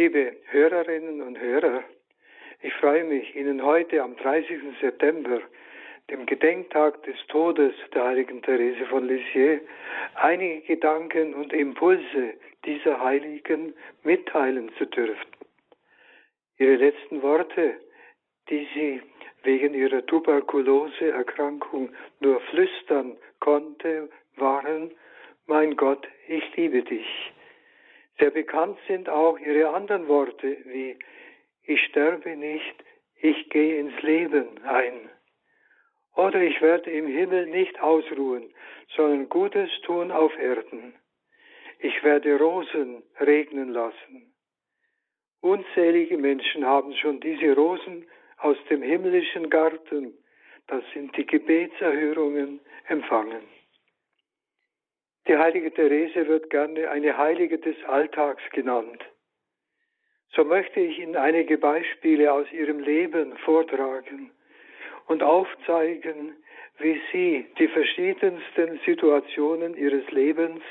Liebe Hörerinnen und Hörer, ich freue mich, Ihnen heute am 30. September, dem Gedenktag des Todes der heiligen Therese von Lisieux, einige Gedanken und Impulse dieser Heiligen mitteilen zu dürfen. Ihre letzten Worte, die sie wegen ihrer Tuberkuloseerkrankung nur flüstern konnte, waren, mein Gott, ich liebe dich. Sehr bekannt sind auch ihre anderen Worte wie ich sterbe nicht, ich gehe ins Leben ein. Oder ich werde im Himmel nicht ausruhen, sondern Gutes tun auf Erden. Ich werde Rosen regnen lassen. Unzählige Menschen haben schon diese Rosen aus dem himmlischen Garten, das sind die Gebetserhörungen, empfangen. Die heilige Therese wird gerne eine Heilige des Alltags genannt. So möchte ich Ihnen einige Beispiele aus ihrem Leben vortragen und aufzeigen, wie sie die verschiedensten Situationen ihres Lebens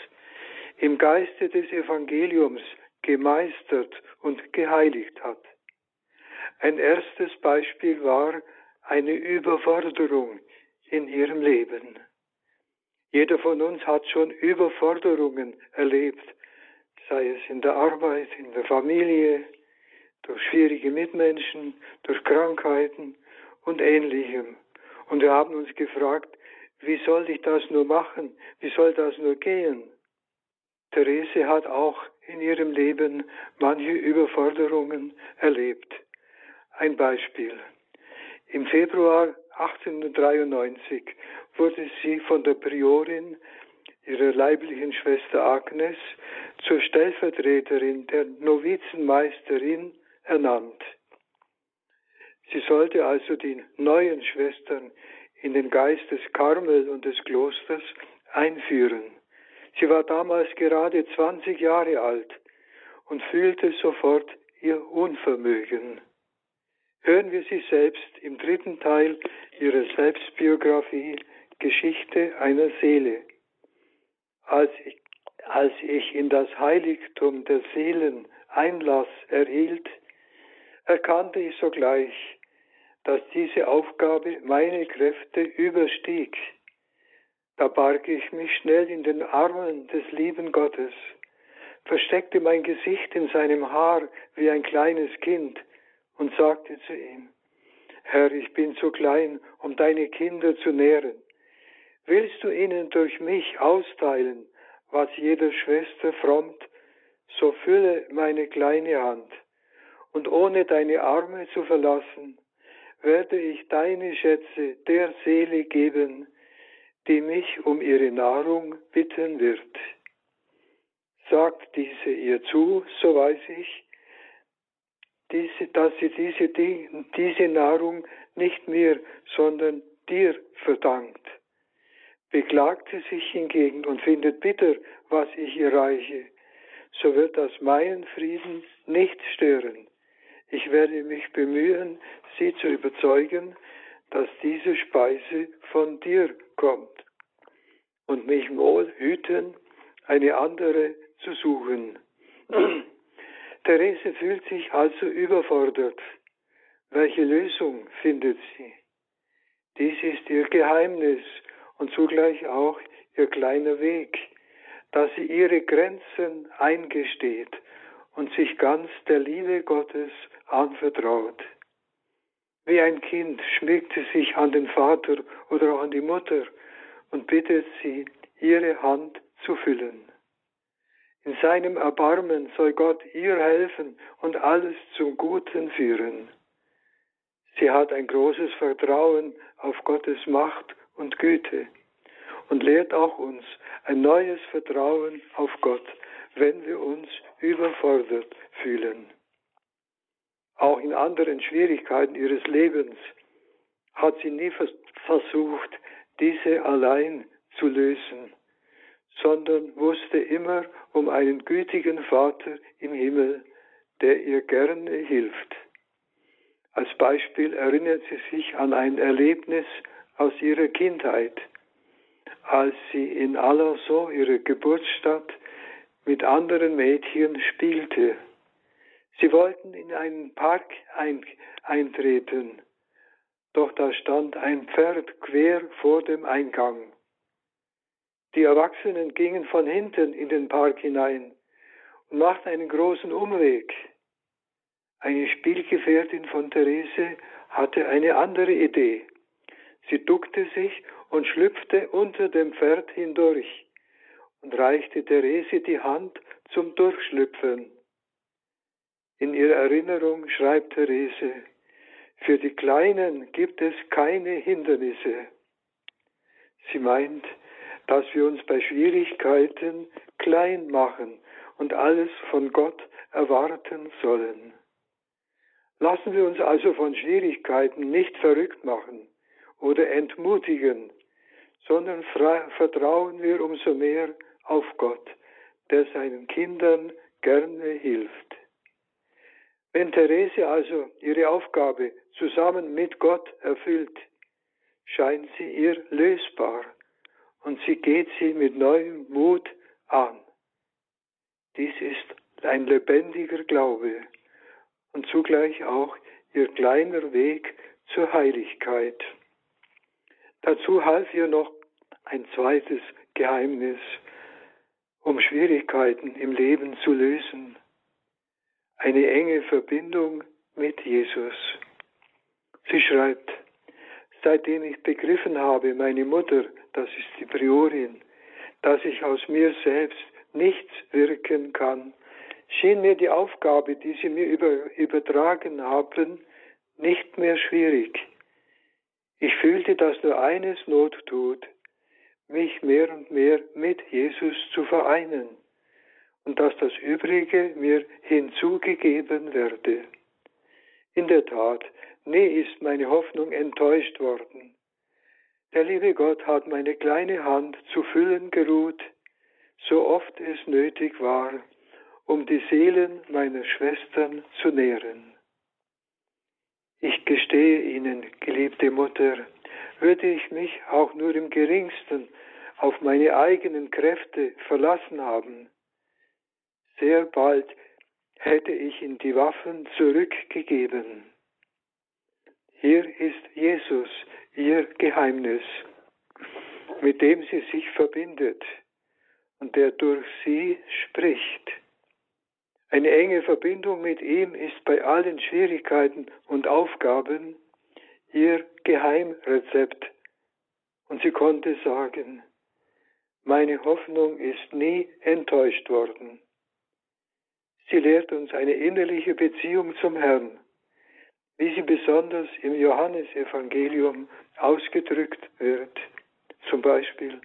im Geiste des Evangeliums gemeistert und geheiligt hat. Ein erstes Beispiel war eine Überforderung in ihrem Leben. Jeder von uns hat schon Überforderungen erlebt, sei es in der Arbeit, in der Familie, durch schwierige Mitmenschen, durch Krankheiten und ähnlichem. Und wir haben uns gefragt, wie soll ich das nur machen? Wie soll das nur gehen? Therese hat auch in ihrem Leben manche Überforderungen erlebt. Ein Beispiel. Im Februar 1893 wurde sie von der Priorin ihrer leiblichen Schwester Agnes zur Stellvertreterin der Novizenmeisterin ernannt. Sie sollte also die neuen Schwestern in den Geist des Karmel und des Klosters einführen. Sie war damals gerade 20 Jahre alt und fühlte sofort ihr Unvermögen. Hören wir sie selbst im dritten Teil ihrer Selbstbiografie Geschichte einer Seele. Als ich, als ich in das Heiligtum der Seelen Einlass erhielt, erkannte ich sogleich, dass diese Aufgabe meine Kräfte überstieg. Da barg ich mich schnell in den Armen des lieben Gottes, versteckte mein Gesicht in seinem Haar wie ein kleines Kind und sagte zu ihm, Herr, ich bin zu klein, um deine Kinder zu nähren. Willst du ihnen durch mich austeilen, was jeder Schwester frommt, so fülle meine kleine Hand, und ohne deine Arme zu verlassen, werde ich deine Schätze der Seele geben, die mich um ihre Nahrung bitten wird. Sagt diese ihr zu, so weiß ich, diese, dass sie diese, diese Nahrung nicht mir, sondern dir verdankt. Beklagt sie sich hingegen und findet bitter, was ich ihr reiche, so wird das meinen Frieden nicht stören. Ich werde mich bemühen, sie zu überzeugen, dass diese Speise von dir kommt und mich wohl hüten, eine andere zu suchen. Therese fühlt sich also überfordert. Welche Lösung findet sie? Dies ist ihr Geheimnis zugleich auch ihr kleiner Weg, dass sie ihre Grenzen eingesteht und sich ganz der Liebe Gottes anvertraut. Wie ein Kind schmiegt sie sich an den Vater oder an die Mutter und bittet sie, ihre Hand zu füllen. In seinem Erbarmen soll Gott ihr helfen und alles zum Guten führen. Sie hat ein großes Vertrauen auf Gottes Macht und Güte und lehrt auch uns ein neues Vertrauen auf Gott, wenn wir uns überfordert fühlen. Auch in anderen Schwierigkeiten ihres Lebens hat sie nie versucht, diese allein zu lösen, sondern wusste immer um einen gütigen Vater im Himmel, der ihr gerne hilft. Als Beispiel erinnert sie sich an ein Erlebnis aus ihrer Kindheit, als sie in Alençon, ihrer Geburtsstadt, mit anderen Mädchen spielte. Sie wollten in einen Park ein, eintreten, doch da stand ein Pferd quer vor dem Eingang. Die Erwachsenen gingen von hinten in den Park hinein und machten einen großen Umweg. Eine Spielgefährtin von Therese hatte eine andere Idee. Sie duckte sich und schlüpfte unter dem Pferd hindurch und reichte Therese die Hand zum Durchschlüpfen. In ihrer Erinnerung schreibt Therese, für die Kleinen gibt es keine Hindernisse. Sie meint, dass wir uns bei Schwierigkeiten klein machen und alles von Gott erwarten sollen. Lassen wir uns also von Schwierigkeiten nicht verrückt machen oder entmutigen, sondern vertrauen wir umso mehr auf Gott, der seinen Kindern gerne hilft. Wenn Therese also ihre Aufgabe zusammen mit Gott erfüllt, scheint sie ihr lösbar und sie geht sie mit neuem Mut an. Dies ist ein lebendiger Glaube und zugleich auch ihr kleiner Weg zur Heiligkeit. Dazu half ihr noch ein zweites Geheimnis, um Schwierigkeiten im Leben zu lösen. Eine enge Verbindung mit Jesus. Sie schreibt, seitdem ich begriffen habe, meine Mutter, das ist die Priorin, dass ich aus mir selbst nichts wirken kann, schien mir die Aufgabe, die sie mir über, übertragen haben, nicht mehr schwierig. Ich fühlte, dass nur eines Not tut, mich mehr und mehr mit Jesus zu vereinen und dass das Übrige mir hinzugegeben werde. In der Tat, nie ist meine Hoffnung enttäuscht worden. Der liebe Gott hat meine kleine Hand zu füllen geruht, so oft es nötig war, um die Seelen meiner Schwestern zu nähren. Ich gestehe Ihnen, geliebte Mutter, würde ich mich auch nur im geringsten auf meine eigenen Kräfte verlassen haben, sehr bald hätte ich in die Waffen zurückgegeben. Hier ist Jesus, ihr Geheimnis, mit dem sie sich verbindet und der durch sie spricht. Eine enge Verbindung mit ihm ist bei allen Schwierigkeiten und Aufgaben ihr Geheimrezept. Und sie konnte sagen, meine Hoffnung ist nie enttäuscht worden. Sie lehrt uns eine innerliche Beziehung zum Herrn, wie sie besonders im Johannesevangelium ausgedrückt wird. Zum Beispiel,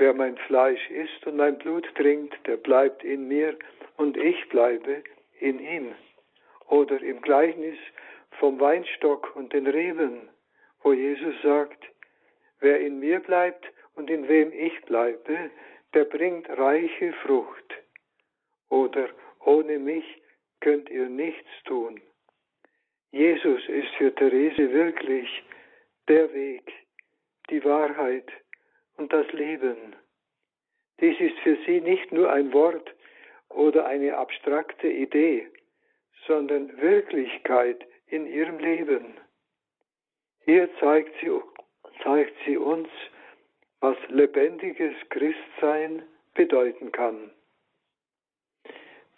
wer mein Fleisch isst und mein Blut trinkt, der bleibt in mir und ich bleibe in ihm. Oder im Gleichnis vom Weinstock und den Reben, wo Jesus sagt, wer in mir bleibt und in wem ich bleibe, der bringt reiche Frucht. Oder ohne mich könnt ihr nichts tun. Jesus ist für Therese wirklich der Weg, die Wahrheit und das Leben. Dies ist für sie nicht nur ein Wort, oder eine abstrakte Idee, sondern Wirklichkeit in ihrem Leben. Hier zeigt sie, zeigt sie uns, was lebendiges Christsein bedeuten kann.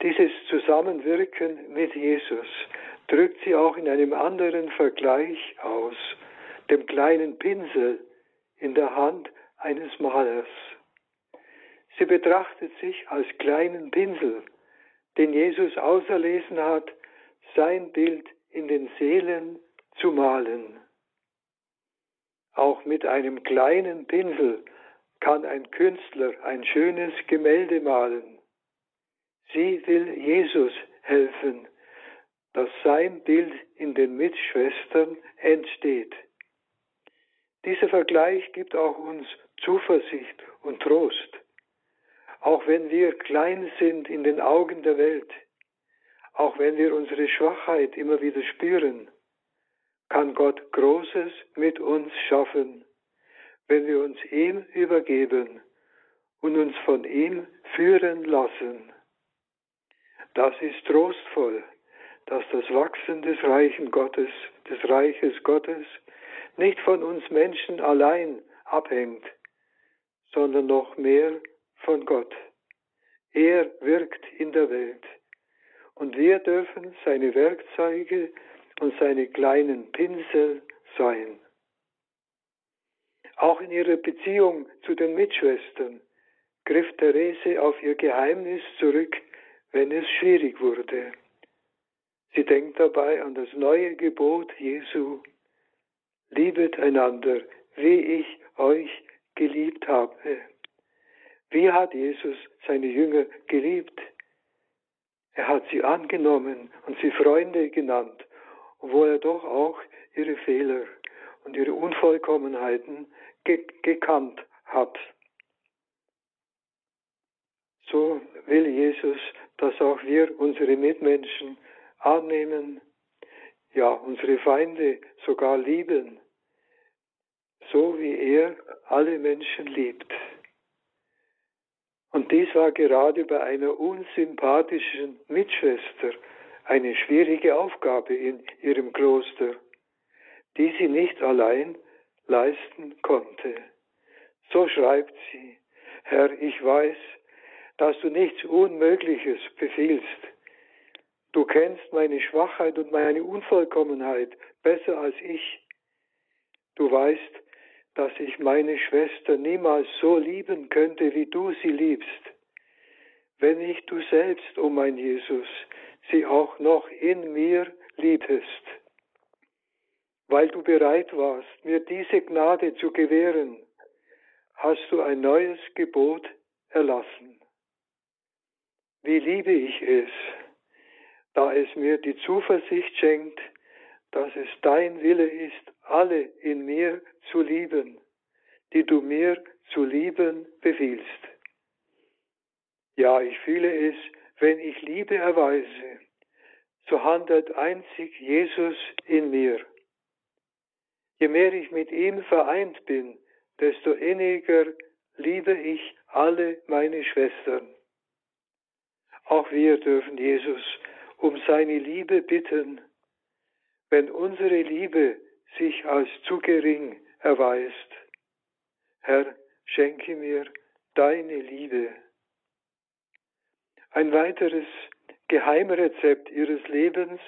Dieses Zusammenwirken mit Jesus drückt sie auch in einem anderen Vergleich aus, dem kleinen Pinsel in der Hand eines Malers. Sie betrachtet sich als kleinen Pinsel, den Jesus auserlesen hat, sein Bild in den Seelen zu malen. Auch mit einem kleinen Pinsel kann ein Künstler ein schönes Gemälde malen. Sie will Jesus helfen, dass sein Bild in den Mitschwestern entsteht. Dieser Vergleich gibt auch uns Zuversicht und Trost auch wenn wir klein sind in den Augen der Welt, auch wenn wir unsere Schwachheit immer wieder spüren, kann Gott Großes mit uns schaffen, wenn wir uns ihm übergeben und uns von ihm führen lassen. Das ist trostvoll, dass das Wachsen des Reichen Gottes, des Reiches Gottes, nicht von uns Menschen allein abhängt, sondern noch mehr von Gott. Er wirkt in der Welt und wir dürfen seine Werkzeuge und seine kleinen Pinsel sein. Auch in ihrer Beziehung zu den Mitschwestern griff Therese auf ihr Geheimnis zurück, wenn es schwierig wurde. Sie denkt dabei an das neue Gebot Jesu. Liebet einander, wie ich euch geliebt habe. Wie hat Jesus seine Jünger geliebt? Er hat sie angenommen und sie Freunde genannt, obwohl er doch auch ihre Fehler und ihre Unvollkommenheiten ge gekannt hat. So will Jesus, dass auch wir unsere Mitmenschen annehmen, ja unsere Feinde sogar lieben, so wie er alle Menschen liebt. Und dies war gerade bei einer unsympathischen Mitschwester eine schwierige Aufgabe in ihrem Kloster, die sie nicht allein leisten konnte. So schreibt sie, Herr, ich weiß, dass du nichts Unmögliches befiehlst. Du kennst meine Schwachheit und meine Unvollkommenheit besser als ich. Du weißt, dass ich meine Schwester niemals so lieben könnte, wie du sie liebst, wenn nicht du selbst, o oh mein Jesus, sie auch noch in mir liebtest. Weil du bereit warst, mir diese Gnade zu gewähren, hast du ein neues Gebot erlassen. Wie liebe ich es, da es mir die Zuversicht schenkt, dass es dein Wille ist, alle in mir zu lieben, die du mir zu lieben befiehlst. Ja, ich fühle es, wenn ich Liebe erweise, so handelt einzig Jesus in mir. Je mehr ich mit ihm vereint bin, desto inniger liebe ich alle meine Schwestern. Auch wir dürfen Jesus um seine Liebe bitten, wenn unsere Liebe sich als zu gering erweist. Herr, schenke mir deine Liebe. Ein weiteres Geheimrezept ihres Lebens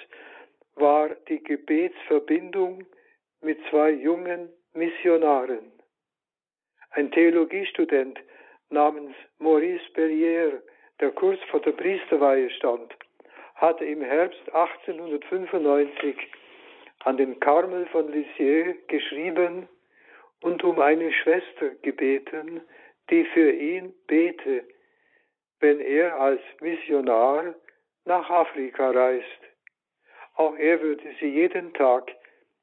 war die Gebetsverbindung mit zwei jungen Missionaren. Ein Theologiestudent namens Maurice Bellier, der kurz vor der Priesterweihe stand, hatte im Herbst 1895 an den Karmel von Lisieux geschrieben und um eine Schwester gebeten, die für ihn bete, wenn er als Missionar nach Afrika reist. Auch er würde sie jeden Tag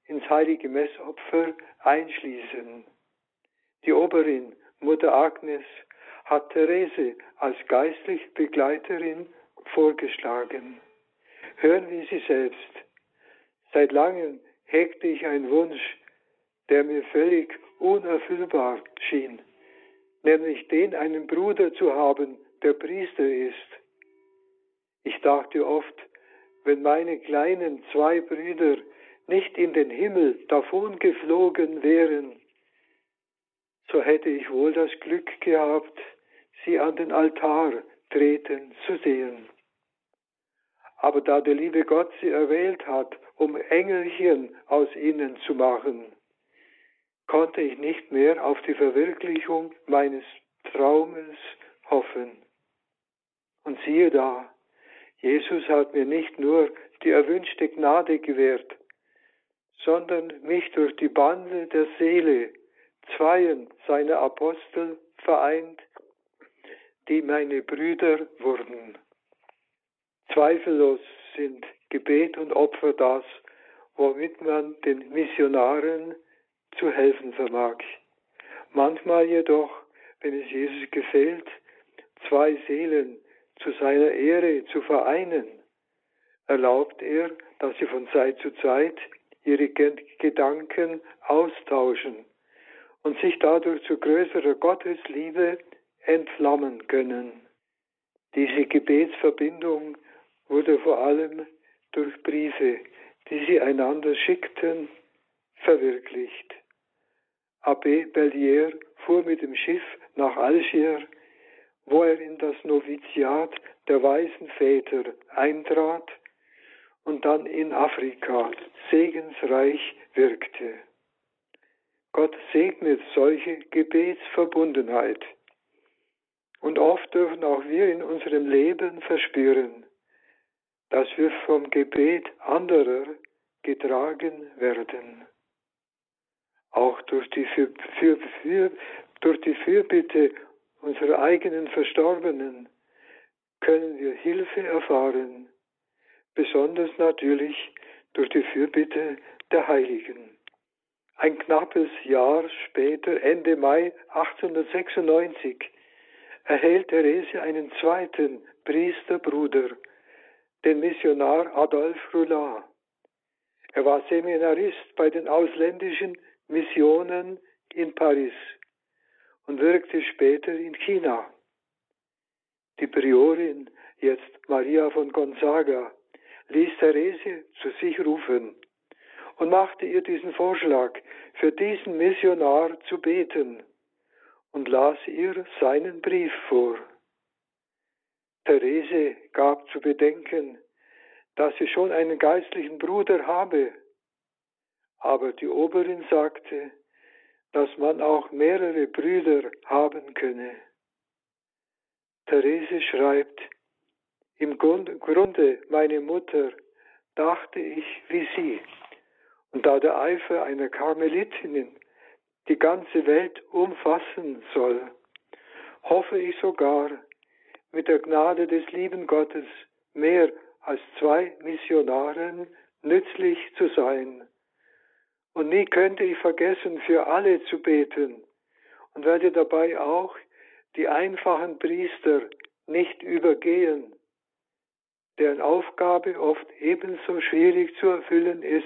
ins heilige Messopfer einschließen. Die Oberin, Mutter Agnes, hat Therese als geistliche Begleiterin vorgeschlagen. Hören wir sie selbst. Seit langem hegte ich einen Wunsch, der mir völlig unerfüllbar schien, nämlich den einen Bruder zu haben, der Priester ist. Ich dachte oft, wenn meine kleinen zwei Brüder nicht in den Himmel davongeflogen wären, so hätte ich wohl das Glück gehabt, sie an den Altar treten zu sehen. Aber da der liebe Gott sie erwählt hat, um Engelchen aus ihnen zu machen, konnte ich nicht mehr auf die Verwirklichung meines Traumes hoffen. Und siehe da, Jesus hat mir nicht nur die erwünschte Gnade gewährt, sondern mich durch die Bande der Seele zweien seiner Apostel vereint, die meine Brüder wurden. Zweifellos sind Gebet und Opfer das, womit man den Missionaren zu helfen vermag. Manchmal jedoch, wenn es Jesus gefällt, zwei Seelen zu seiner Ehre zu vereinen, erlaubt er, dass sie von Zeit zu Zeit ihre Gedanken austauschen und sich dadurch zu größerer Gottesliebe entflammen können. Diese Gebetsverbindung wurde vor allem durch Briefe, die sie einander schickten, verwirklicht. Abbé Bellier fuhr mit dem Schiff nach Algier, wo er in das Noviziat der weisen Väter eintrat und dann in Afrika segensreich wirkte. Gott segnet solche Gebetsverbundenheit. Und oft dürfen auch wir in unserem Leben verspüren, dass wir vom Gebet anderer getragen werden. Auch durch die, für, für, für, durch die Fürbitte unserer eigenen Verstorbenen können wir Hilfe erfahren, besonders natürlich durch die Fürbitte der Heiligen. Ein knappes Jahr später, Ende Mai 1896, erhält Therese einen zweiten Priesterbruder, den Missionar Adolphe Roulard. Er war Seminarist bei den ausländischen Missionen in Paris und wirkte später in China. Die Priorin, jetzt Maria von Gonzaga, ließ Therese zu sich rufen und machte ihr diesen Vorschlag, für diesen Missionar zu beten und las ihr seinen Brief vor. Therese gab zu bedenken, dass sie schon einen geistlichen Bruder habe, aber die Oberin sagte, dass man auch mehrere Brüder haben könne. Therese schreibt, im Grunde, meine Mutter, dachte ich wie sie. Und da der Eifer einer Karmelitinnen die ganze Welt umfassen soll, hoffe ich sogar, mit der Gnade des lieben Gottes mehr als zwei Missionaren nützlich zu sein. Und nie könnte ich vergessen, für alle zu beten und werde dabei auch die einfachen Priester nicht übergehen, deren Aufgabe oft ebenso schwierig zu erfüllen ist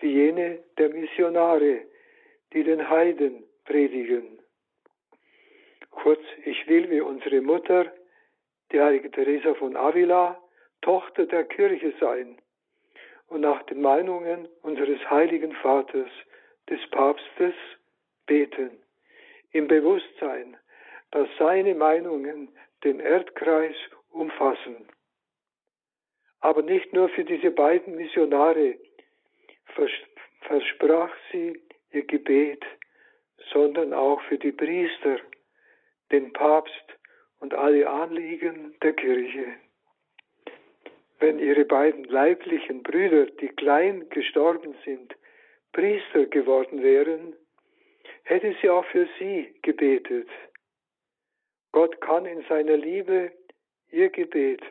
wie jene der Missionare, die den Heiden predigen. Kurz, ich will wie unsere Mutter, die heilige Teresa von Avila, Tochter der Kirche sein und nach den Meinungen unseres heiligen Vaters, des Papstes, beten, im Bewusstsein, dass seine Meinungen den Erdkreis umfassen. Aber nicht nur für diese beiden Missionare versprach sie ihr Gebet, sondern auch für die Priester, den Papst und alle Anliegen der Kirche. Wenn ihre beiden leiblichen Brüder, die klein gestorben sind, Priester geworden wären, hätte sie auch für sie gebetet. Gott kann in seiner Liebe ihr Gebet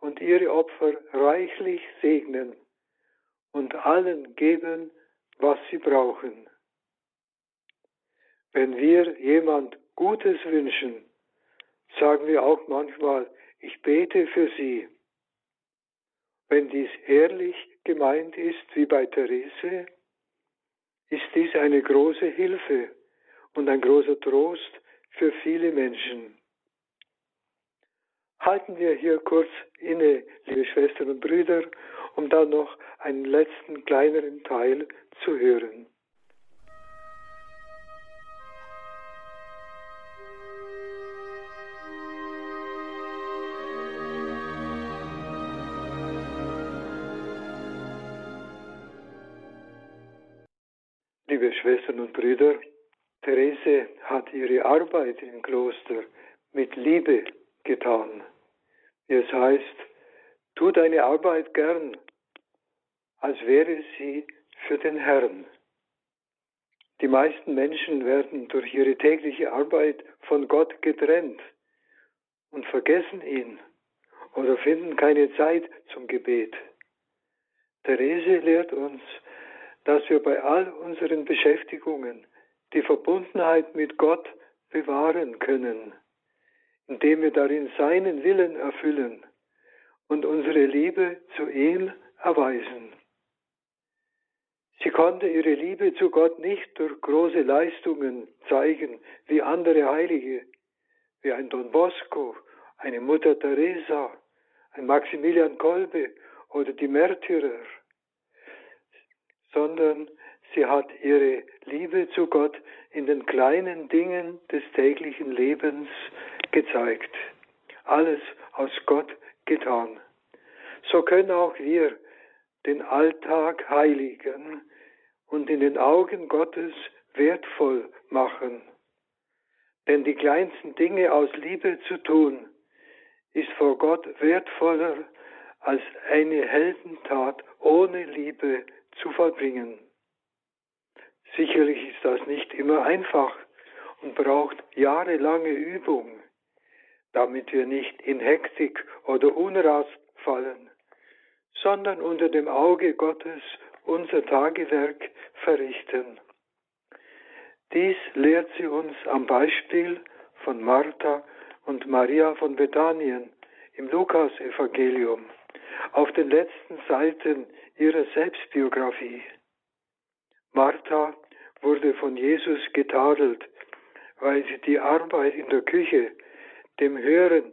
und ihre Opfer reichlich segnen und allen geben, was sie brauchen. Wenn wir jemand Gutes wünschen, sagen wir auch manchmal, ich bete für sie. Wenn dies ehrlich gemeint ist, wie bei Therese, ist dies eine große Hilfe und ein großer Trost für viele Menschen. Halten wir hier kurz inne, liebe Schwestern und Brüder, um dann noch einen letzten kleineren Teil zu hören. Schwestern und Brüder, Therese hat ihre Arbeit im Kloster mit Liebe getan. Es heißt, tu deine Arbeit gern, als wäre sie für den Herrn. Die meisten Menschen werden durch ihre tägliche Arbeit von Gott getrennt und vergessen ihn oder finden keine Zeit zum Gebet. Therese lehrt uns, dass wir bei all unseren Beschäftigungen die Verbundenheit mit Gott bewahren können, indem wir darin seinen Willen erfüllen und unsere Liebe zu ihm erweisen. Sie konnte ihre Liebe zu Gott nicht durch große Leistungen zeigen, wie andere Heilige, wie ein Don Bosco, eine Mutter Teresa, ein Maximilian Kolbe oder die Märtyrer, sondern sie hat ihre Liebe zu Gott in den kleinen Dingen des täglichen Lebens gezeigt. Alles aus Gott getan. So können auch wir den Alltag heiligen und in den Augen Gottes wertvoll machen. Denn die kleinsten Dinge aus Liebe zu tun, ist vor Gott wertvoller als eine Heldentat ohne Liebe zu vollbringen. Sicherlich ist das nicht immer einfach und braucht jahrelange Übung, damit wir nicht in Hektik oder Unrast fallen, sondern unter dem Auge Gottes unser Tagewerk verrichten. Dies lehrt sie uns am Beispiel von Martha und Maria von Bethanien im Lukas-Evangelium auf den letzten Seiten ihrer Selbstbiografie. Martha wurde von Jesus getadelt, weil sie die Arbeit in der Küche, dem Hören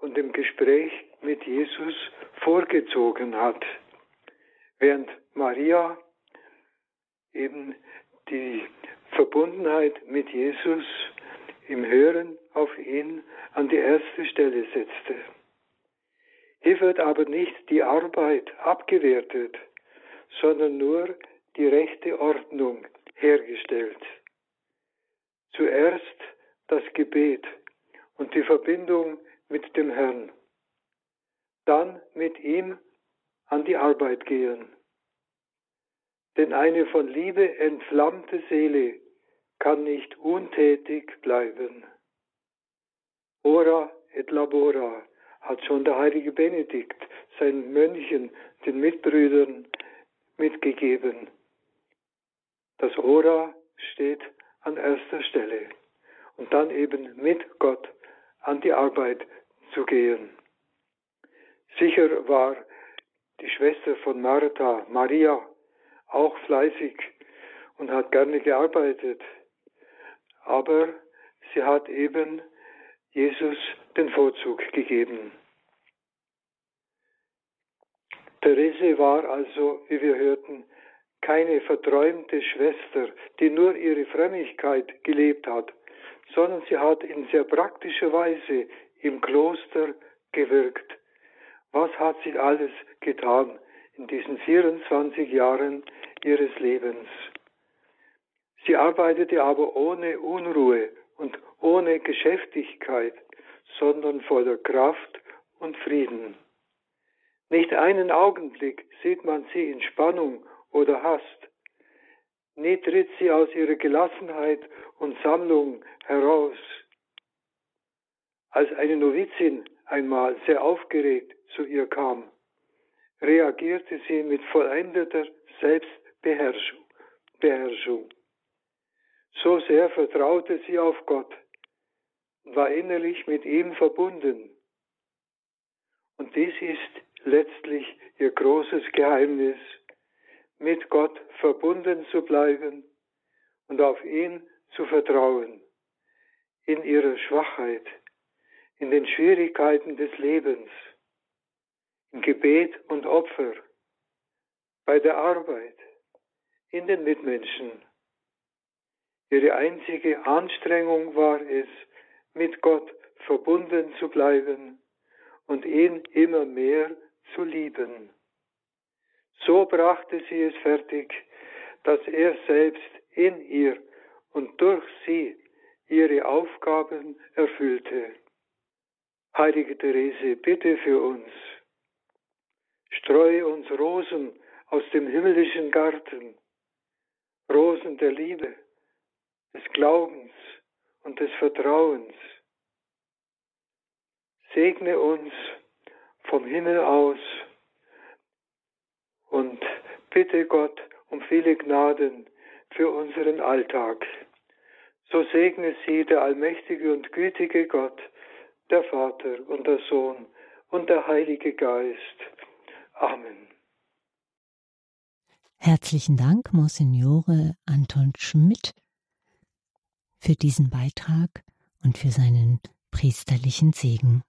und dem Gespräch mit Jesus vorgezogen hat, während Maria eben die Verbundenheit mit Jesus im Hören auf ihn an die erste Stelle setzte. Hier wird aber nicht die Arbeit abgewertet, sondern nur die rechte Ordnung hergestellt. Zuerst das Gebet und die Verbindung mit dem Herrn. Dann mit ihm an die Arbeit gehen. Denn eine von Liebe entflammte Seele kann nicht untätig bleiben. Ora et labora hat schon der heilige Benedikt seinen Mönchen, den Mitbrüdern mitgegeben. Das Ora steht an erster Stelle und dann eben mit Gott an die Arbeit zu gehen. Sicher war die Schwester von Martha, Maria, auch fleißig und hat gerne gearbeitet, aber sie hat eben Jesus den Vorzug gegeben. Therese war also, wie wir hörten, keine verträumte Schwester, die nur ihre Frömmigkeit gelebt hat, sondern sie hat in sehr praktischer Weise im Kloster gewirkt. Was hat sie alles getan in diesen 24 Jahren ihres Lebens? Sie arbeitete aber ohne Unruhe und ohne Geschäftigkeit, sondern voller Kraft und Frieden. Nicht einen Augenblick sieht man sie in Spannung oder Hast. Nie tritt sie aus ihrer Gelassenheit und Sammlung heraus. Als eine Novizin einmal sehr aufgeregt zu ihr kam, reagierte sie mit vollendeter Selbstbeherrschung. So sehr vertraute sie auf Gott, war innerlich mit ihm verbunden. Und dies ist letztlich ihr großes Geheimnis, mit Gott verbunden zu bleiben und auf ihn zu vertrauen, in ihrer Schwachheit, in den Schwierigkeiten des Lebens, im Gebet und Opfer, bei der Arbeit, in den Mitmenschen. Ihre einzige Anstrengung war es, mit Gott verbunden zu bleiben und ihn immer mehr zu lieben. So brachte sie es fertig, dass er selbst in ihr und durch sie ihre Aufgaben erfüllte. Heilige Therese, bitte für uns. Streue uns Rosen aus dem himmlischen Garten, Rosen der Liebe, des Glaubens und des Vertrauens. Segne uns vom Himmel aus und bitte Gott um viele Gnaden für unseren Alltag. So segne sie der allmächtige und gütige Gott, der Vater und der Sohn und der Heilige Geist. Amen. Herzlichen Dank, Monsignore Anton Schmidt, für diesen Beitrag und für seinen priesterlichen Segen.